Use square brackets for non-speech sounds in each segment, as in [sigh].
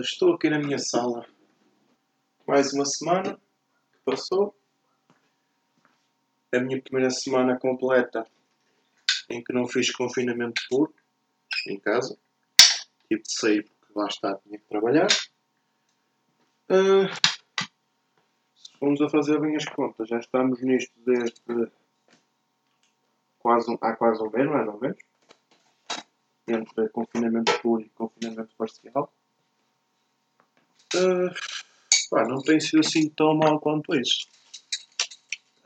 Estou aqui na minha sala. Mais uma semana que passou. A minha primeira semana completa em que não fiz confinamento puro em casa. Tive de sair porque lá está, tinha que trabalhar. Uh, se formos a fazer bem as contas, já estamos nisto desde quase um, há quase um mês, mais ou menos. Entre confinamento puro e confinamento parcial. Uh, pá, não tem sido assim tão mal quanto isso.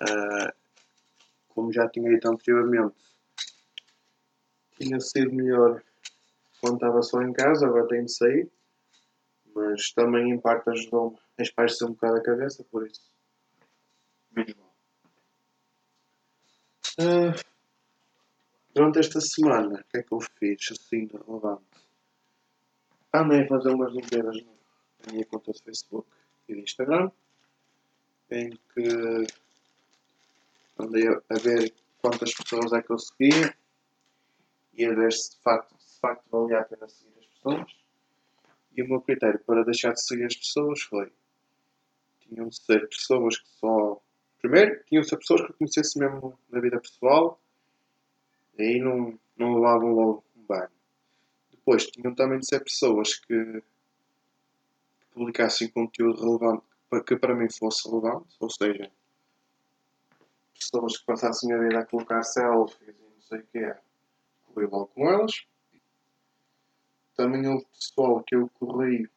Uh, como já tinha dito anteriormente, tinha sido melhor quando estava só em casa, agora tenho de sair. Mas também em parte ajudou-me a espairecer um bocado a cabeça, por isso. Menos mal. Uh, durante esta semana, o que é que eu fiz assim de relevante? Andei a fazer umas limpezas na minha conta de Facebook e de Instagram, em que andei a ver quantas pessoas é que eu seguia e a ver se de facto, de facto valia a pena seguir as pessoas. E o meu critério para deixar de seguir as pessoas foi: tinham de ser pessoas que só. Primeiro, tinham de ser pessoas que eu conhecesse mesmo na vida pessoal, e aí não, não levavam logo um banho. Depois, tinham também de ser pessoas que publicassem conteúdo relevante, que para mim fosse relevante, ou seja, pessoas que passassem a vida a colocar selfies e não sei o que é corri logo com elas. Também houve pessoal que eu corri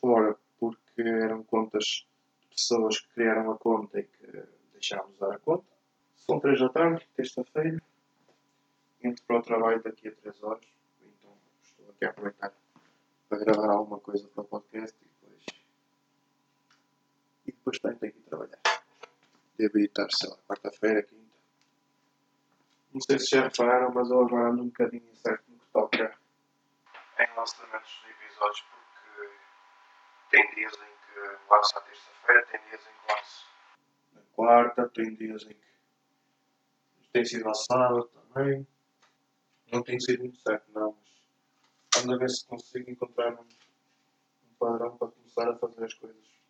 fora porque eram contas de pessoas que criaram a conta e que deixaram de usar a conta. São 3 da tarde, terça-feira. Entro para o trabalho daqui a 3 horas. Então estou aqui a aproveitar para gravar alguma coisa para o podcast depois. Depois tenho que ir trabalhar. Devo ir estar, sei lá, quarta-feira, quinta não sei se já repararam, mas eu agora ando um bocadinho incerto no que toca em lançamentos de episódios, porque tem dias em que lanço à terça-feira, tem dias em que lanço na quarta, tem dias em que tem sido ao sábado também. Não tem sido muito certo, não, mas ando a ver se consigo encontrar um padrão para começar a fazer as coisas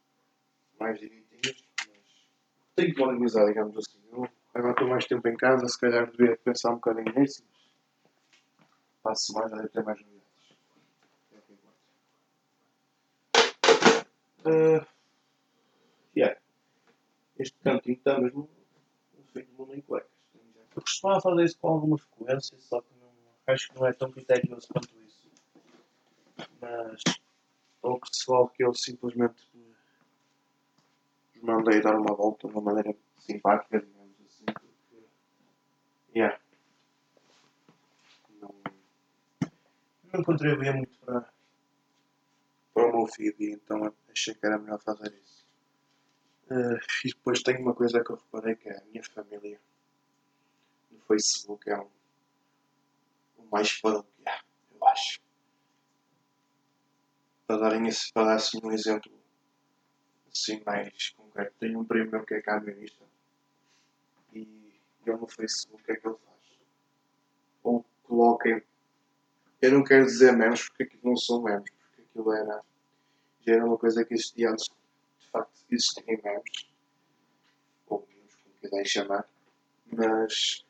mais direitinhas, mas tenho que organizar, digamos assim. Eu, Agora estou mais tempo em casa, se calhar devia pensar um bocadinho nisso, mas passo mais, deve ter mais novidades. Uh, yeah. Este cantinho está mesmo no fim do mundo em cuecas. Eu costumava fazer isso com alguma frequência, só que não, acho que não é tão criterioso quanto isso. Mas o pessoal que eu simplesmente mandei dar uma volta de uma maneira simpática, digamos Yeah. Não, não contribuía muito para, para o meu feed e então achei que era melhor fazer isso. Uh, e depois tenho uma coisa que eu reparei que é a minha família no Facebook é um, o mais foda que há, eu acho. Para darem esse, para dar assim um exemplo assim mais concreto, tenho um primo meu que é camionista e ele no Facebook, o que é que ele faz? Ou coloquem. Eu não quero dizer memes porque aquilo não são memes, porque aquilo era. já era uma coisa que existia antes de facto existirem memes. Ou memes, como quiserem chamar. Mas.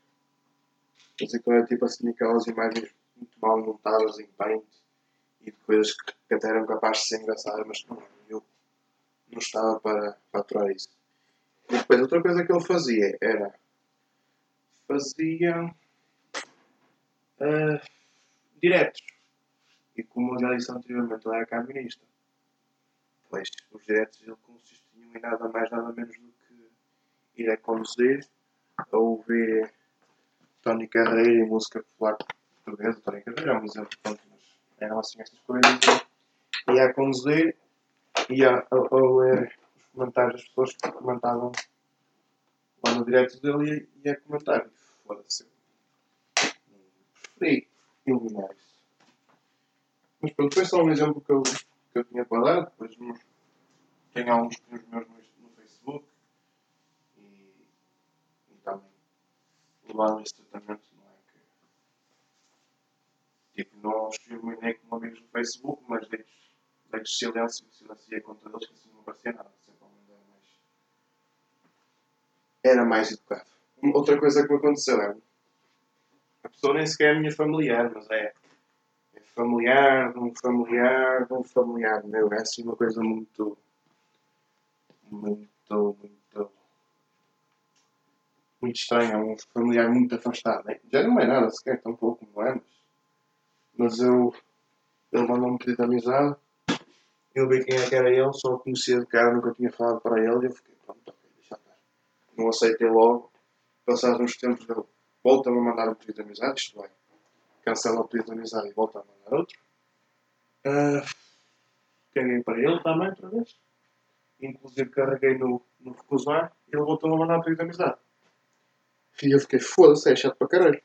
Mas aquilo era tipo assim aquelas imagens muito mal montadas em paint e de coisas que, que até eram capazes de ser engraçadas, mas não, eu não estava para, para aturar isso. E depois outra coisa que ele fazia era fazia uh, diretos. E como eu já disse anteriormente, ele era camionista. Pois os diretos ele consistiam em nada mais nada menos do que ir a conduzir, a ouvir Tony Carreira e música popular portuguesa. Tony Carreira é um exemplo, pronto, mas eram assim estas coisas. Ia a conduzir, ia a, a ler os comentários das pessoas que comentavam lá no direto dele e ia comentar foda-se. Preferi eliminar isso. Mas pronto, foi só um exemplo que eu, que eu tinha para dar. Depois nos, tenho alguns meus no, Facebook e, e também levaram esse tratamento, não é? Que, tipo, não os filminei como amigos no Facebook, mas deixo, deixo silêncio, silenciei contra eles, que assim não aparecia nada. Sempre era mais. Era mais educado. Outra coisa que me aconteceu é. A pessoa nem sequer é minha familiar, mas é. É familiar, de um familiar, de um familiar meu. É assim uma coisa muito. Muito, muito muito estranho, é um familiar muito afastado. Né? Já não é nada sequer, tão pouco, não é? Mas, mas eu. Ele mandou-me um pedido de amizade. Eu vi quem é que era ele, só conhecia de cara, nunca tinha falado para ele e eu fiquei, pronto. Não aceitei logo. Passados uns tempos, ele volta-me a mandar um pedido de amizade, isto vai. Cancela o pedido de amizade e volta a mandar outro. Uh, caguei para ele também, outra vez. Inclusive carreguei no, no recusar e ele voltou a mandar um pedido de amizade. E eu fiquei, foda-se, é chato para caralho.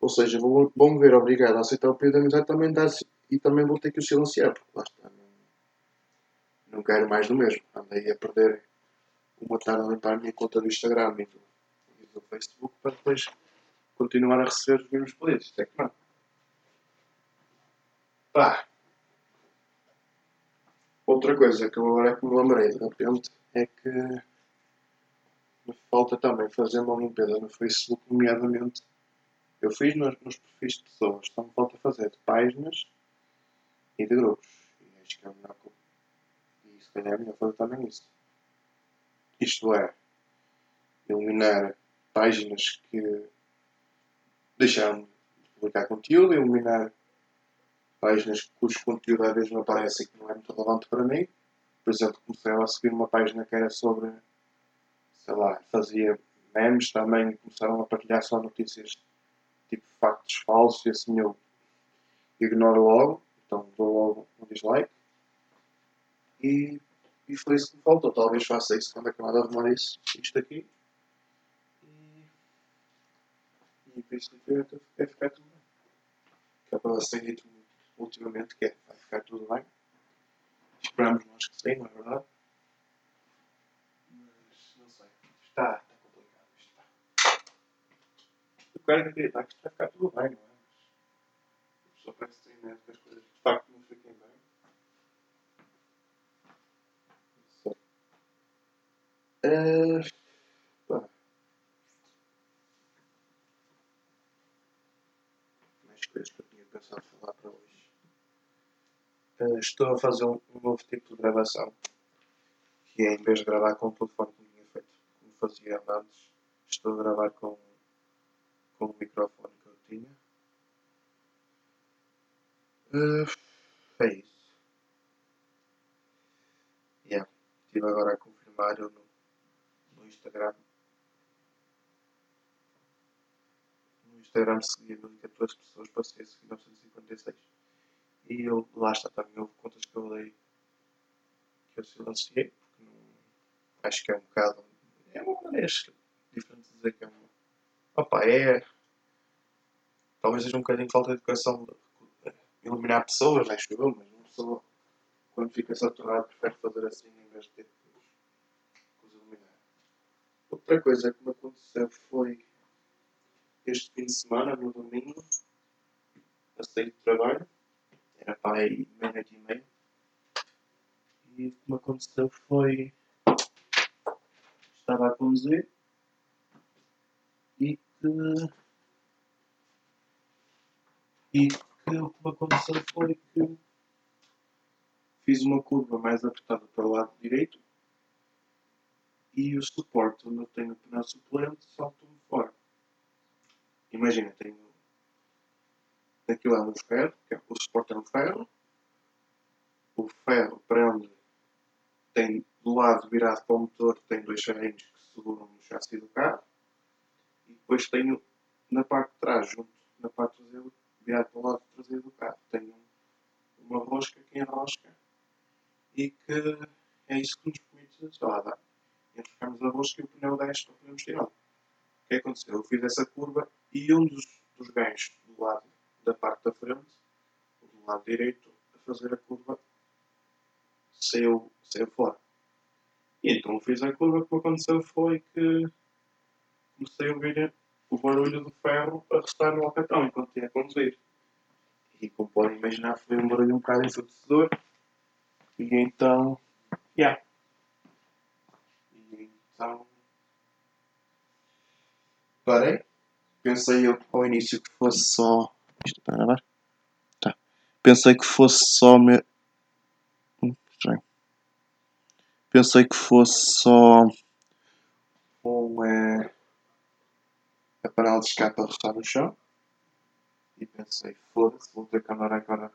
Ou seja, vou, vou me ver obrigado a aceitar o pedido de amizade também dá e também vou ter que o silenciar, porque lá está. Não, não quero mais do mesmo. Andei a perder uma tarde a limpar a minha conta do Instagram e do, e do Facebook para depois continuar a receber os mesmos pedidos. Isto é que não. Pá. Outra coisa que eu agora é que me lembrei de repente é que me falta também fazer uma limpeza no Facebook, nomeadamente. Eu fiz nos, nos perfis de pessoas, só me falta fazer de páginas e de grupos. E acho que é melhor que E se calhar é melhor fazer também isso. Isto é, eliminar páginas que deixaram de publicar conteúdo, eliminar páginas cujo conteúdo às vezes não aparece e que não é muito relevante para mim. Por exemplo, comecei a seguir uma página que era sobre sei lá, fazia memes também, começaram a partilhar só notícias tipo factos falsos e assim eu ignoro logo, então dou logo um dislike. E, e foi isso que me faltou. Talvez faça isso quando acabar de arrumar isso, isto aqui. E, e isso que vai ficar tudo bem. Que é para ser dito ultimamente que é, vai ficar tudo bem. Esperamos nós que sim, não é verdade? Está, está complicado. Está. Eu quero acreditar que isto vai ficar tudo bem, não é? Mas a pessoa parece ter medo que as coisas de facto não fiquem bem. Não sei. Uh, que eu tinha pensado falar para hoje. Uh, estou a fazer um, um novo tipo de gravação. Que é em vez de gravar com o telefone fazia antes. Estou a gravar com, com o microfone que eu tinha. Uh, é isso. Yeah. Estive agora a confirmar eu no, no Instagram. No Instagram seguia 1014 pessoas, passei a seguir 956. E eu, lá está também, houve contas que eu dei que eu silenciei, porque não, acho que é um bocado é uma maneira diferente de dizer que é uma. Opa, é. Talvez seja um bocadinho de falta de educação iluminar pessoas, acho eu, mas uma pessoa, quando fica saturado, prefere fazer assim em vez de ter que os iluminar. Outra coisa que me aconteceu foi este fim de semana, no domingo, a sair de trabalho, era para aí meia-noite e meia, e o que me aconteceu foi estava a conduzir e que, e que o que aconteceu foi que fiz uma curva mais apertada para o lado direito. E o suporte onde eu tenho o pneu suplente saltou-me fora. Imagina, tenho aquilo é um ferro, que é, o suporte é um ferro, o ferro prende, tem do lado virado para o motor tem dois ferrinhos que seguram no chassi do carro. E depois tenho na parte de trás, junto na parte traseira, virado para o lado traseiro do carro, tenho uma rosca que enrosca e que é isso que nos permite, sei lá, dar. Enroscamos a rosca e o pneu desce para podermos tirar. O que aconteceu? Eu fiz essa curva e um dos, dos ganchos do lado da parte da frente, do lado direito, a fazer a curva, saiu, saiu fora. E então fiz a curva, o que aconteceu foi que comecei a ouvir o barulho do ferro a restar no alcatrão enquanto ia a conduzir. E como podem imaginar, foi um barulho um bocado ensurdecedor. E então, yeah. E então. Parei. Pensei eu ao início que fosse só. Isto está gravar? Tá. Pensei que fosse só. Me... Hum, estranho. Pensei que fosse só. Um. É... A panela de escape a restar no chão. E pensei, foda-se, vou ter que andar agora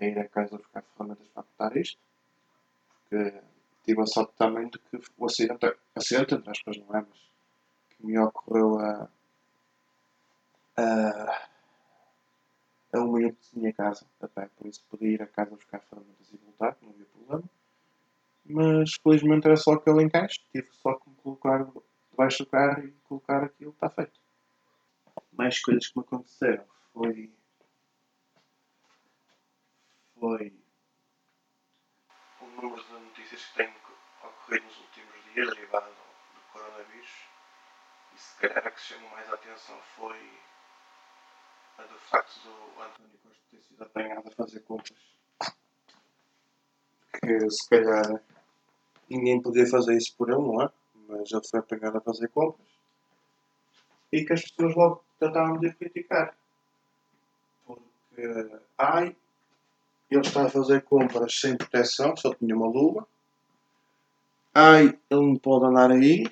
a ir a casa buscar ferramentas para botar isto. Porque tive a sorte também de que o acidente, acidente entre aspas, não é? Mas que me ocorreu a, a, a um minuto de minha casa, até por isso podia ir a casa buscar ferramentas e voltar, não havia problema. Mas felizmente era só aquele encaixe, tive só que me colocar debaixo do carro e colocar aquilo, está feito. Mais coisas que me aconteceram foi. foi. o número de notícias que têm ocorrido nos últimos dias derivado do coronavírus. E se calhar a que chamou mais a atenção foi a do facto do António Costa ter sido apanhado a fazer compras. Que se calhar ninguém podia fazer isso por ele, não é? Mas ele foi apanhado a fazer compras. E que as pessoas logo tentavam de criticar porque, ai, ele está a fazer compras sem proteção, só tinha uma luva. Ai, ele não pode andar aí.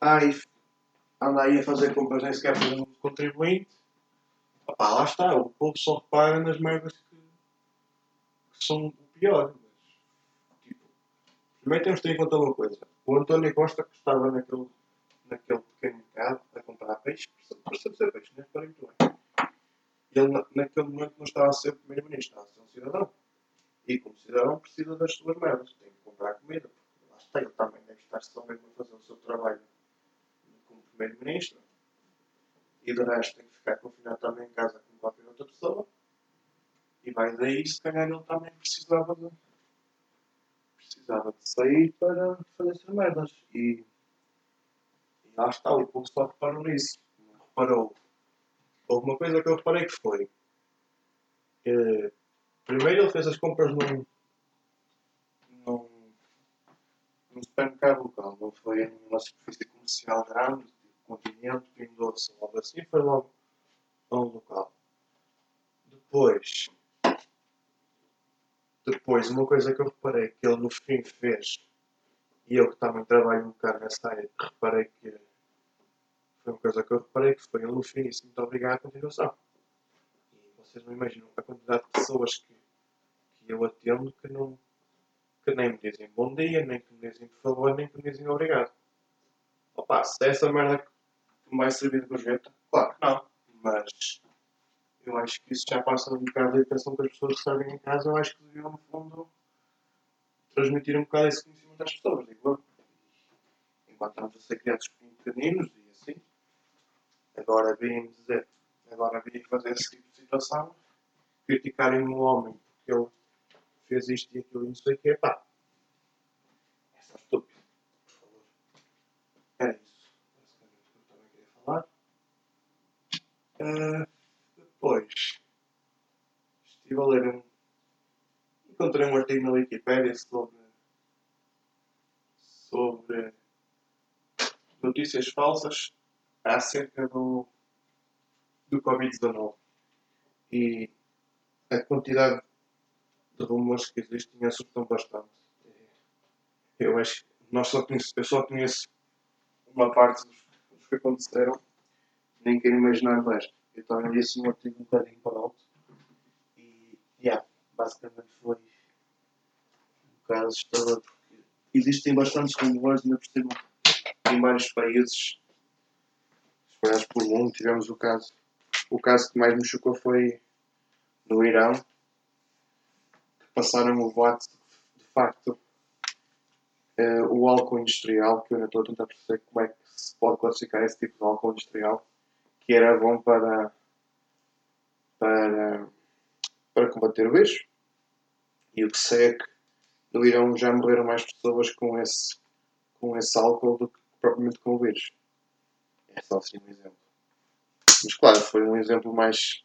Ai, anda aí a fazer compras nem sequer para um contribuinte. Opá, lá está, o povo só repara nas merdas que, que são o pior. Mas, tipo, primeiro temos de ter em conta uma coisa. O António Costa, que estava naquele, naquele pequeno mercado a comprar peixe, de ser peixe, não é? muito bem ele naquele momento não estava a ser primeiro-ministro, estava a ser um cidadão. E como cidadão precisa das suas merdas, tem que comprar comida. Porque lá está, ele também deve estar só mesmo a fazer o seu trabalho como primeiro-ministro. E de resto tem que ficar confinado também em casa como qualquer outra pessoa. E vai daí, se calhar ele também precisava de, precisava de sair para fazer essas merdas. E lá está, o povo só reparou nisso. Reparou Houve uma coisa que eu reparei que foi. Eh, primeiro ele fez as compras num, num, num supermercado local, não foi numa superfície comercial grande, tipo continente, pingo doce ou algo assim, foi logo a um local. Depois, depois, uma coisa que eu reparei que ele no fim fez, e eu que também trabalho um bocado nessa área, reparei que foi uma coisa que eu reparei que foi ele no fim disse muito obrigado continuação. E vocês não imaginam a quantidade de pessoas que, que eu atendo que, não, que nem me dizem bom dia, nem que me dizem por favor, nem que me dizem obrigado. Opa, se é essa merda que me vai servir de gorjeta, claro que não. Mas eu acho que isso já passa um bocado da educação que as pessoas recebem em casa. Eu acho que deviam, no fundo, transmitir um bocado esse conhecimento às pessoas, digo eu. Enquanto estamos a ser criados pequeninos e Agora vêm dizer, agora vêm fazer esse tipo de situação, criticarem um homem porque ele fez isto e aquilo e não sei o que, pá. É só estúpido, por favor. Era isso, basicamente, que eu também queria falar. Uh, depois, estive a ler um. Encontrei um artigo na Wikipedia sobre. sobre notícias falsas acerca do, do Covid-19 e a quantidade de rumores que existem assustam bastante. Eu acho que nós só conheço, eu só conheço uma parte dos, que aconteceram, nem quero imaginar resto. Eu também disse um artigo um bocadinho para alto e, yeah, basicamente foi um bocado assustador existem bastantes rumores, ainda por cima, em vários países espalhados pelo mundo. Tivemos o caso, o caso que mais me chocou foi no Irão, que passaram o voto de facto uh, o álcool industrial, que eu ainda estou a tentar perceber como é que se pode classificar esse tipo de álcool industrial, que era bom para, para, para combater o vírus. E o que sei é que no Irão já morreram mais pessoas com esse, com esse álcool do que propriamente com o vírus. É só assim um exemplo. Mas claro, foi um exemplo mais,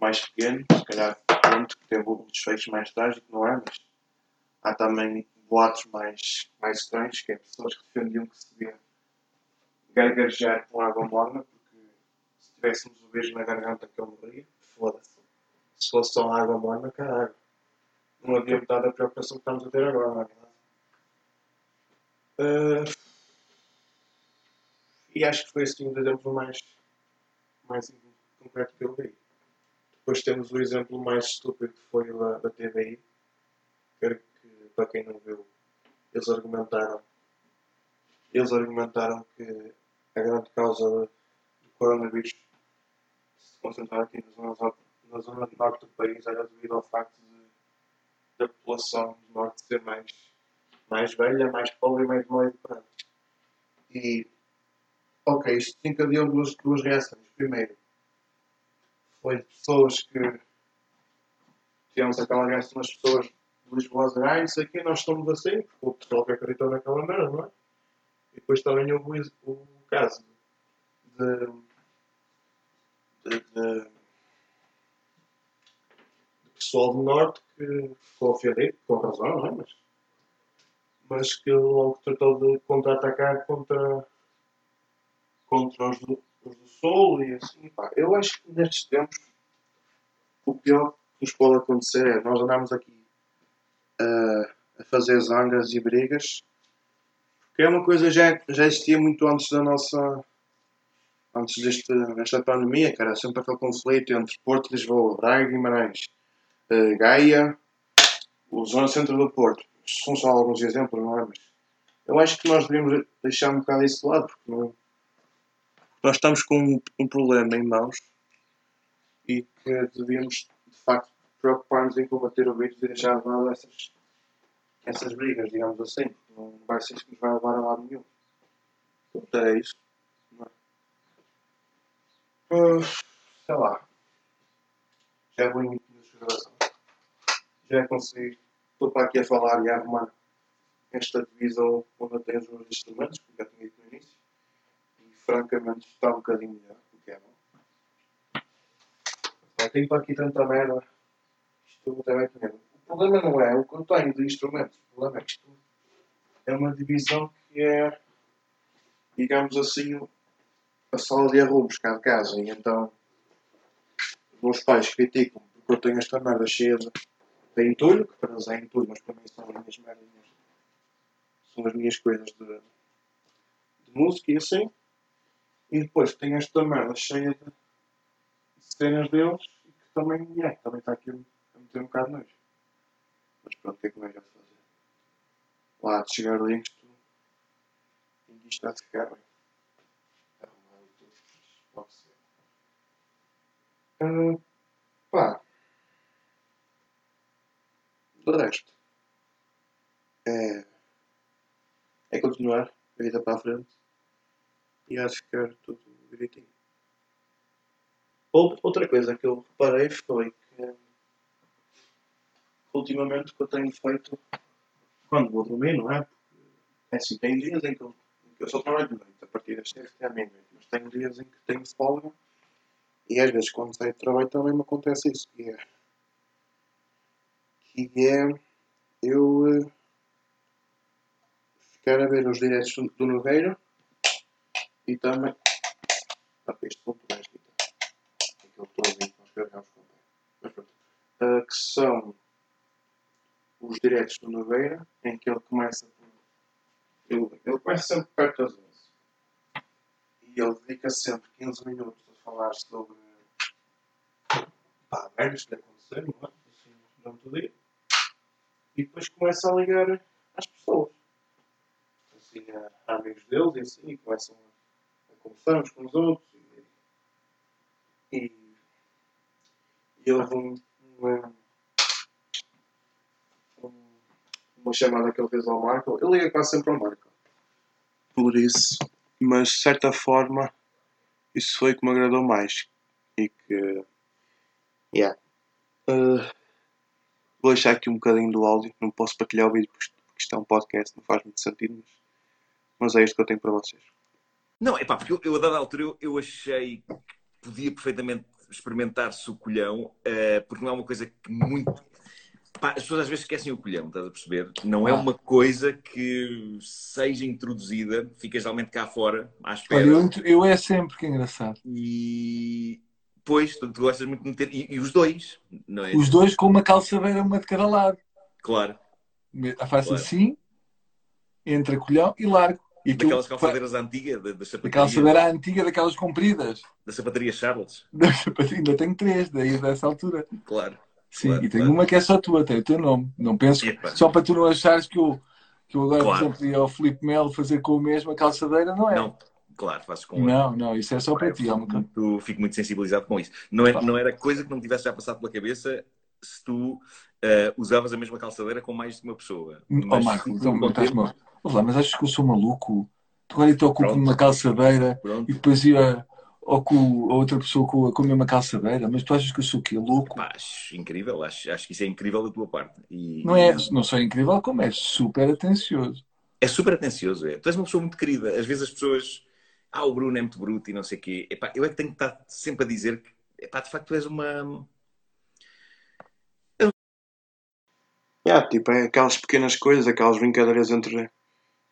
mais pequeno, se calhar pronto, que teve um desfecho mais trágico, não é? Mas há também boatos mais, mais estranhos, que é pessoas que defendiam que se devia gargarejar com água morna, porque se tivéssemos o beijo na garganta que eu morria, foda-se. Se fosse só água morna, caralho. Não havia metade da preocupação que estamos a ter agora, não é verdade? Uh, e acho que foi assim o exemplo mais, mais concreto que eu vi. Depois temos o exemplo mais estúpido que foi o da TVI. Quero que, para quem não viu, eles argumentaram eles argumentaram que a grande causa do coronavírus se concentrar aqui na zona, na zona norte do país era devido ao facto de, da população do norte ser mais, mais velha, mais pobre e mais mal educada. E, ok, isto encadeou duas, duas reações. Primeiro, foi de pessoas que tivemos aquela reação das pessoas de Lisboa a ah, isso aqui nós estamos assim, porque o pessoal que acreditou naquela merda, não é? E depois também houve o, o caso de, de, de, de, pessoal do Norte que ficou ofendido, com razão, não é? Mas, mas que logo tratou de contra-atacar contra, contra os do, os do Sul e assim. Pá. Eu acho que nestes tempos o pior que nos pode acontecer é nós andarmos aqui uh, a fazer zangas e brigas que é uma coisa já já existia muito antes da nossa antes deste, desta pandemia, que era sempre aquele conflito entre Porto, Lisboa, Braga, Guimarães, uh, Gaia, o Zona Centro do Porto. São só alguns exemplos, não é? Mas eu acho que nós devemos deixar um bocado isso de lado, porque não, nós estamos com um, um problema em mãos e que devíamos, de facto, preocupar-nos em combater o vírus e deixar de lado essas, essas brigas, digamos assim, não vai ser isso que nos vai levar a lado nenhum. Portanto, é isso. Uh, sei lá. Já vou em gravação. Já consegui. Estou para aqui a falar e a arrumar esta divisão onde eu tenho os meus instrumentos, como já tinha dito no início. Francamente está um bocadinho melhor, o que é bom. Mas, tenho para aqui tanta merda. Isto também. O problema não é o que eu tenho de instrumentos. O problema é que isto é uma divisão que é, digamos assim, a sala de arrumos cá de casa e então os meus pais criticam porque eu tenho esta merda cheia de, de entulho, que para eles é entulho, mas para mim são as minhas merdas, são as minhas coisas de, de música e assim. E depois tenho esta merda cheia de, cenas deles e que também, yeah, também está aqui a meter um bocado nojo. Mas pronto, o que é que nós vamos fazer? Lá de chegar ali isto, isto está a ficar bem. Pode ser. Uh, pá. De resto. É. É continuar a vida para a frente. E acho que ficar tudo direitinho. Outra coisa que eu reparei foi que ultimamente o que eu tenho feito quando vou dormir, não é? É assim, tem dias em que eu, que eu só trabalho de noite, a partir das 6 até à meia-noite tenho dias em que tenho folga e às vezes quando saio de trabalho também me acontece isso, que é, que é eu uh, ficar a ver os diretos do, do Nogueira e também ah, este ponto mais aquele todo nós carregamos com mas pronto uh, que são os diretos do Nogueira em que ele começa por ele, ele começa sempre perto das e ele dedica sempre 15 minutos a falar sobre pá, merdas que lhe aconteceram, não é? Assim, durante o dia. E depois começa a ligar às pessoas. Assim, a, a amigos deles e assim, e começam a, uns com os outros. E, e, e houve um, uma, uma chamada que ele fez ao Michael. Ele liga quase sempre ao Michael. Por isso mas de certa forma isso foi que me agradou mais e que yeah. Uh, vou deixar aqui um bocadinho do áudio, não posso partilhar o vídeo porque isto é um podcast, não faz muito sentido, mas, mas é isto que eu tenho para vocês. Não, é pá, porque eu, eu a dada altura eu, eu achei que podia perfeitamente experimentar-se o colhão, uh, porque não é uma coisa que muito. Pá, as pessoas às vezes esquecem o colhão, estás a perceber? Não é Ah. uma coisa que seja introduzida, ficas realmente cá fora, à espera. Olha, eu, eu é sempre que é engraçado. E. Pois, tu, tu gostas muito de meter. E, e os dois, não é? Os dois com uma calçadeira, uma de cada lado. Claro. Faço Claro. assim, entra colhão e largo. E Daquelas fa- calçadeiras antigas, da, da Da sapataria, calçadeira antiga, daquelas compridas. da sapataria Charles. [laughs] Ainda tenho três, daí dessa altura. Claro. Sim, Claro, e tenho claro. uma que é só tua, tem o teu nome. Não penso, Epa. só para tu não achares que eu, que eu agora, Claro. por exemplo, ia ao Filipe Melo fazer com a calçadeira, não é? Não, claro, fazes com não, não, isso é só para ti. Fico, muito, fico muito sensibilizado com isso. Não, é, não era coisa que não tivesse já passado pela cabeça se tu eh, usavas a mesma calçadeira com mais de uma pessoa. Oh, Marco, com então, o estás tempo- mal. Ouve lá, mas achas que eu sou maluco? Tu agora estou com Pronto. uma calçadeira Pronto. e depois ia ou com a outra pessoa com, com a mesma calçadeira, mas tu achas que eu sou o quê? Louco? Pá, acho incrível, acho, acho que isso é incrível da tua parte. E, Não é, não só incrível, como é super atencioso. É super atencioso, é. Tu és uma pessoa muito querida. Às vezes as pessoas. Ah, o Bruno é muito bruto e não sei o quê. Epá, eu é que tenho que estar sempre a dizer que, epá, de facto, tu és uma. Yeah, tipo, é aquelas pequenas coisas, aquelas brincadeiras entre,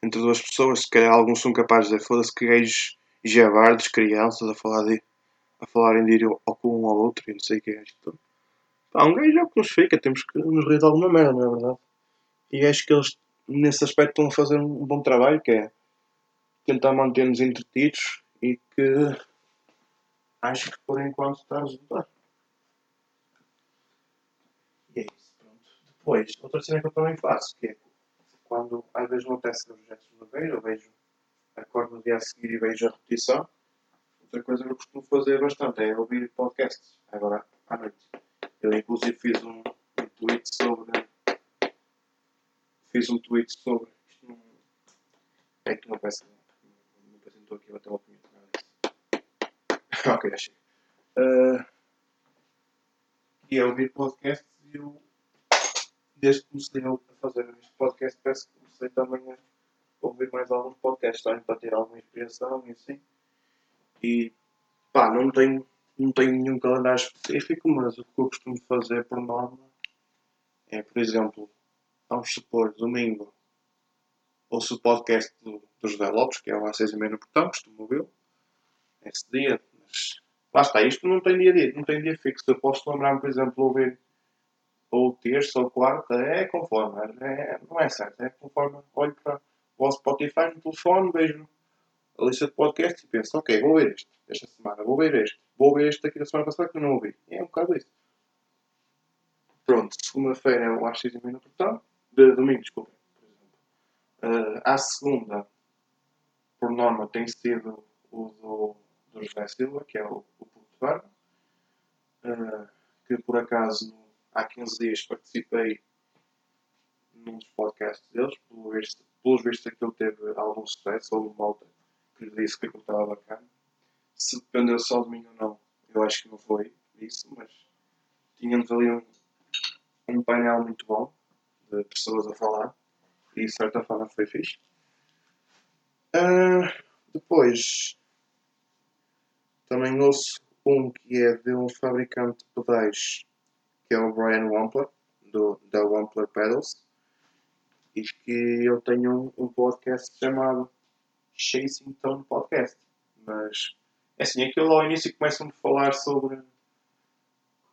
entre duas pessoas. Se calhar alguns são capazes de foda-se que gajos javardes, crianças, a falar de a falarem de ir ao com um ao outro e não sei o que é isto. Pá, um gajo é o que nos fica, temos que nos rir de alguma merda, não é verdade? E acho que eles, nesse aspecto, estão a fazer um bom trabalho, que é tentar manter-nos entretidos e que acho que por enquanto está a resultar. E é isso, pronto. Depois, outra cena que eu também faço, que é quando às vezes não acontece gestos de ver, eu vejo, acordo no dia a seguir e vejo a repetição. Outra coisa que eu costumo fazer bastante é ouvir podcasts, agora à noite. Eu inclusive fiz um, um tweet sobre. Fiz um tweet sobre. Isto não. É que não peça. Não peça, estou aqui a bater uma nada disso. ok, chega. Ah, e é ouvir podcasts e eu desde que comecei a fazer este podcast, parece que comecei também a ouvir mais alguns podcasts também para ter alguma inspiração e assim. E pá, não tenho, não tenho nenhum calendário específico, mas o que eu costumo fazer por norma é, por exemplo, vamos supor, domingo, ouço o podcast do, do que é o às seis e meia no portão, costumo ouvi-lo, esse dia, mas lá está, isto não tem dia dia, não tem dia fixo. Eu posso lembrar-me, por exemplo, ouvir ou terça ou quarta, é conforme, é, não é certo, é conforme olho para o vosso Spotify no telefone, vejo a lista de podcasts e penso, ok, vou ver este, esta semana, vou ver este, vou ver este aqui da semana passada que eu não ouvi. É um bocado isso. Pronto, segunda-feira é o às 6 no portão, de domingo, desculpa, por exemplo. Uh, à segunda, por norma, tem sido o do, do José Silva, que é o, o Puto Barba, uh, que por acaso há 15 dias participei num dos podcasts deles, pelo visto, pelos vistos aquilo teve algum sucesso, houve malta que lhe disse que aquilo estava bacana. Se dependeu só de mim ou não, eu acho que não foi isso, mas tínhamos ali um, um painel muito bom de pessoas a falar e de certa forma foi fixe. Ah, depois também ouço um que é de um fabricante de pedais que é o Brian Wampler, do, da Wampler Pedals, e que eu tenho um, um podcast chamado Chasing Tone Podcast. Mas é assim, aquilo ao início começam a falar sobre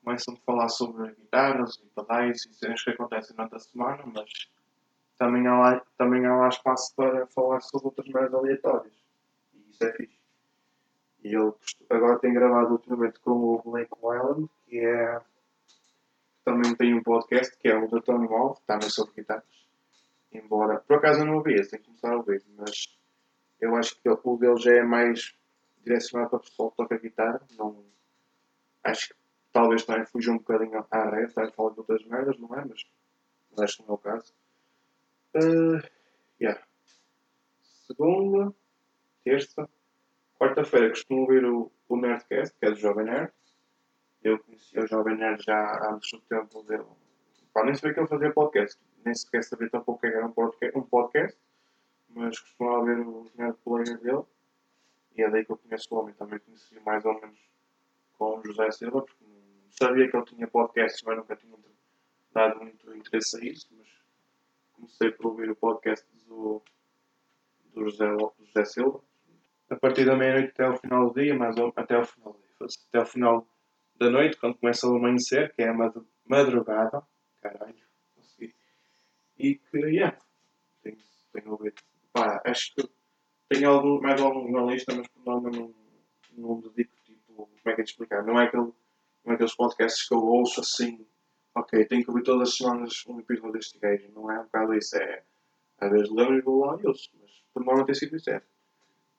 começam a falar sobre guitarras e pedais e cenas que acontecem durante a semana, mas também há, lá, também há lá espaço para falar sobre outras merdas aleatórias. E isso é fixe. E ele agora tem gravado ultimamente com o Blake Wyland, que é também tem um podcast que é o da Tony Wall, também sobre guitarras. Embora, por acaso eu não ouvi esse, tenho que começar a ouvir, mas eu acho que o dele já é mais direcionado para o pessoal que toca guitarra. Não, acho que talvez também fuja um bocadinho à rede, também fala de outras merdas, não é? Mas, mas acho que não é o caso. Uh, yeah. Segunda, terça, quarta-feira costumo ouvir o, o Nerdcast, que é do Jovem Nerd. Eu conheci o Jovem Nerd já há muito tempo dele. Pá, nem sabia que ele fazia podcast. Nem sequer sabia tampouco que era um podcast, mas costumava ver os Nerd Players dele. E é daí que eu conheço o homem. Também conheci mais ou menos com o José Silva, porque não sabia que ele tinha podcasts, mas nunca tinha dado muito interesse a isso. Mas comecei por ouvir o podcast do, do José, José Silva. A partir da meia-noite até ao final do dia, mais ou até ao final do dia, até ao final da noite, quando começa a amanhecer, que é a madrugada, caralho, consegui. E que, yeah, tenho, tenho ouvido. Pá, acho que tenho algum, mais algum na lista, mas por nome não, não dedico, tipo, como é que é de explicar? Não é, aquele, não é aqueles podcasts que eu ouço assim, ok, tenho que ouvir todas as semanas um episódio deste gajo, não é um bocado isso, é, às vezes lembro e vou lá e ouço, mas por nome tem sido isso, é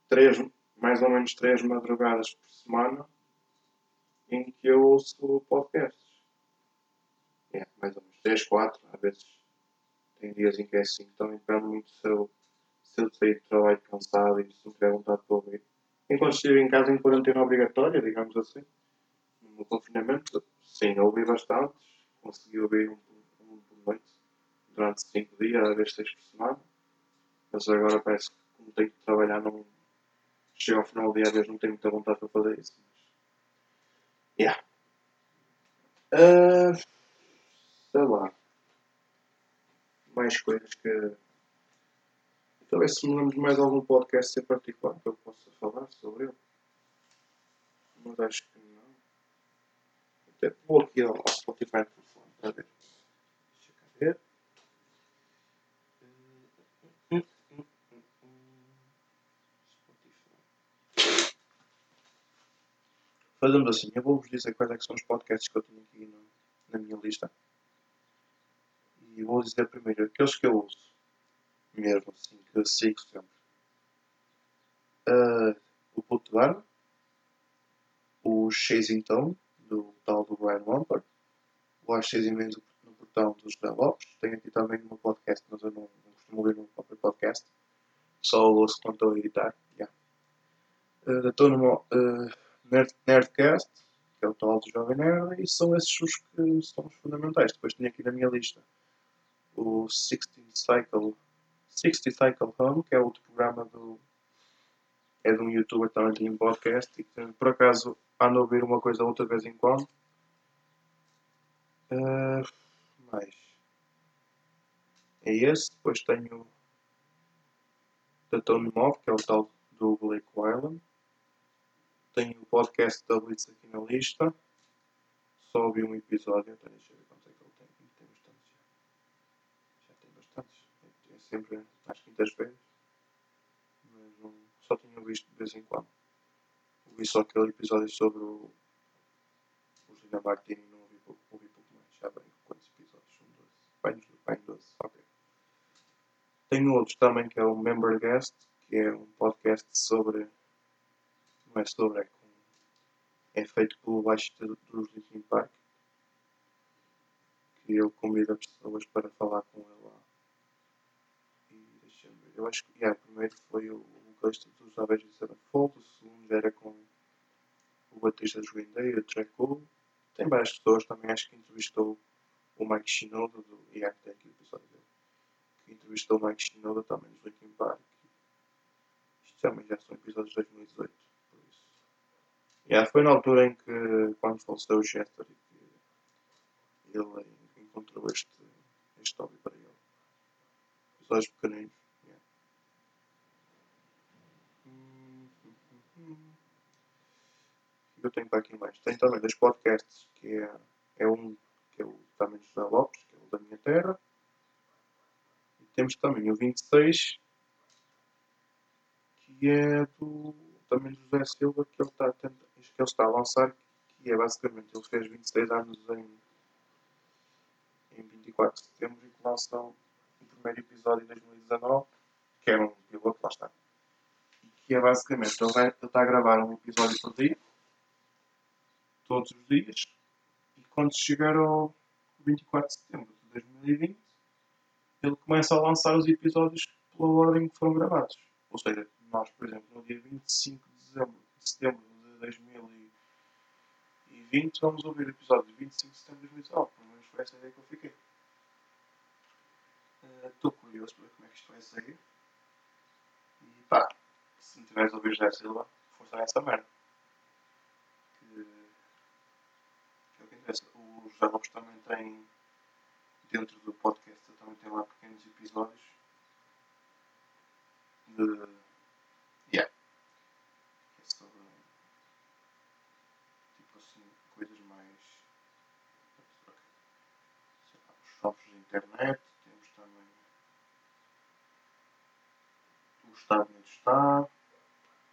três, mais ou menos três madrugadas por semana em que eu ouço podcasts. É, mais ou menos 3, 4, às vezes tem dias em que é assim, então depende muito se eu, se eu sair de trabalho cansado e se não tiver vontade de ouvir. Enquanto estive em casa em quarentena obrigatória, digamos assim, no confinamento, sim, ouvi bastante, consegui ouvir um, um por noite durante 5 dias, às vezes 6 por semana, mas agora parece que como tenho que trabalhar não chego ao final do dia, às vezes não tenho muita vontade para fazer isso. Yeah. Uh, sei lá. Mais coisas que. Talvez se me lembro de mais algum podcast em particular que eu possa falar sobre ele. Mas acho que não. Até vou aqui ao, Spotify para ver. Fazemos assim, eu vou-vos dizer quais é são os podcasts que eu tenho aqui no, na minha lista. E vou dizer primeiro aqueles que eu uso. Mesmo assim, que eu sigo sempre. Uh, o Puto Bar, o Chasing Tone, do tal do Brian Lampard, o As 6 e meio no portão dos Lopes. Tenho aqui também meu podcast, mas eu não, não costumo ouvir no próprio podcast. Só ouço quando estou a editar. Yeah. Uh, estou numa. Uh, Nerd, Nerdcast, que é o tal do Jovem Nerd, e são esses os que são os fundamentais. Depois tenho aqui na minha lista o 60 Cycle, 60 Cycle Home, que é outro programa do. é de um youtuber também tem um podcast e que por acaso ando a ouvir uma coisa outra vez em quando. Uh, mais. É esse. Depois tenho da Tony Move, que é o tal do Blake Wyland tenho o podcast da Blitz aqui na lista. Só ouvi um episódio, então deixa eu ver é que ele tem. Tem bastantes já. Já tem bastantes. É sempre às quintas-feiras. Mas só tinha visto de vez em quando. Ouvi só aquele episódio sobre o, o Gina Martini não ouvi pouco, ouvi pouco mais. Já bem, quantos episódios? São 12. Bem, 12, ok. Tenho outros também que é o Member Guest, que é um podcast sobre não é sobre, é, é feito pelo baixista dos Linkin Park, que ele convida pessoas para falar com ele lá. E deixa-me ver, eu acho que yeah, o primeiro foi o vocalista dos Avenged Sevenfold, o segundo era com o batista dos Green Day, o Jack Cole. Tem várias pessoas também, acho que entrevistou o Mike Shinoda do yeah, tem aqui o episódio dele, que entrevistou o Mike Shinoda também dos Linkin Park. Isto também já são episódios de 2018. Yeah, foi na altura em que, quando faleceu o Chester, que ele encontrou este, este hobby para ele. Episódios pequeninos. Yeah. Eu tenho para aqui mais. Tem também dois podcasts, que é, é um que é o também José Lopes, que é o da minha terra. E temos também o 26, que é do também José Silva, que ele está a tentar que ele está a lançar, que é basicamente, ele fez 26 anos em, em 24 de setembro e que lançou o primeiro episódio em 2019, que é um piloto, lá está. E que é basicamente, ele, vai, ele está a gravar um episódio por dia, todos os dias, e quando chegar ao 24 de setembro de 2020, ele começa a lançar os episódios pela ordem que foram gravados. Ou seja, nós, por exemplo, no dia 25 de, dezembro, de setembro 2020 vamos ouvir o episódio 25 de setembro de 2019. Pelo menos foi essa ideia que eu fiquei. Estou uh, curioso para ver como é que isto vai sair. E pá, se me tiveres a ouvir José Silva, força essa merda. Que, que é o que interessa. O José Lopes também tem, dentro do podcast, também tem lá pequenos episódios de. Yeah. Que é sobre. Tipo assim, coisas mais. Sei lá, os shops de internet. Temos também. O Estado onde está.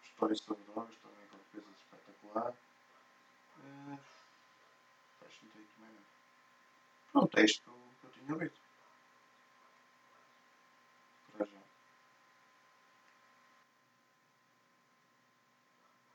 Histórias sobre drogas, também é qualquer coisa espetacular. Uh, acho que não nada. Pronto, é isto que eu tinha ouvido.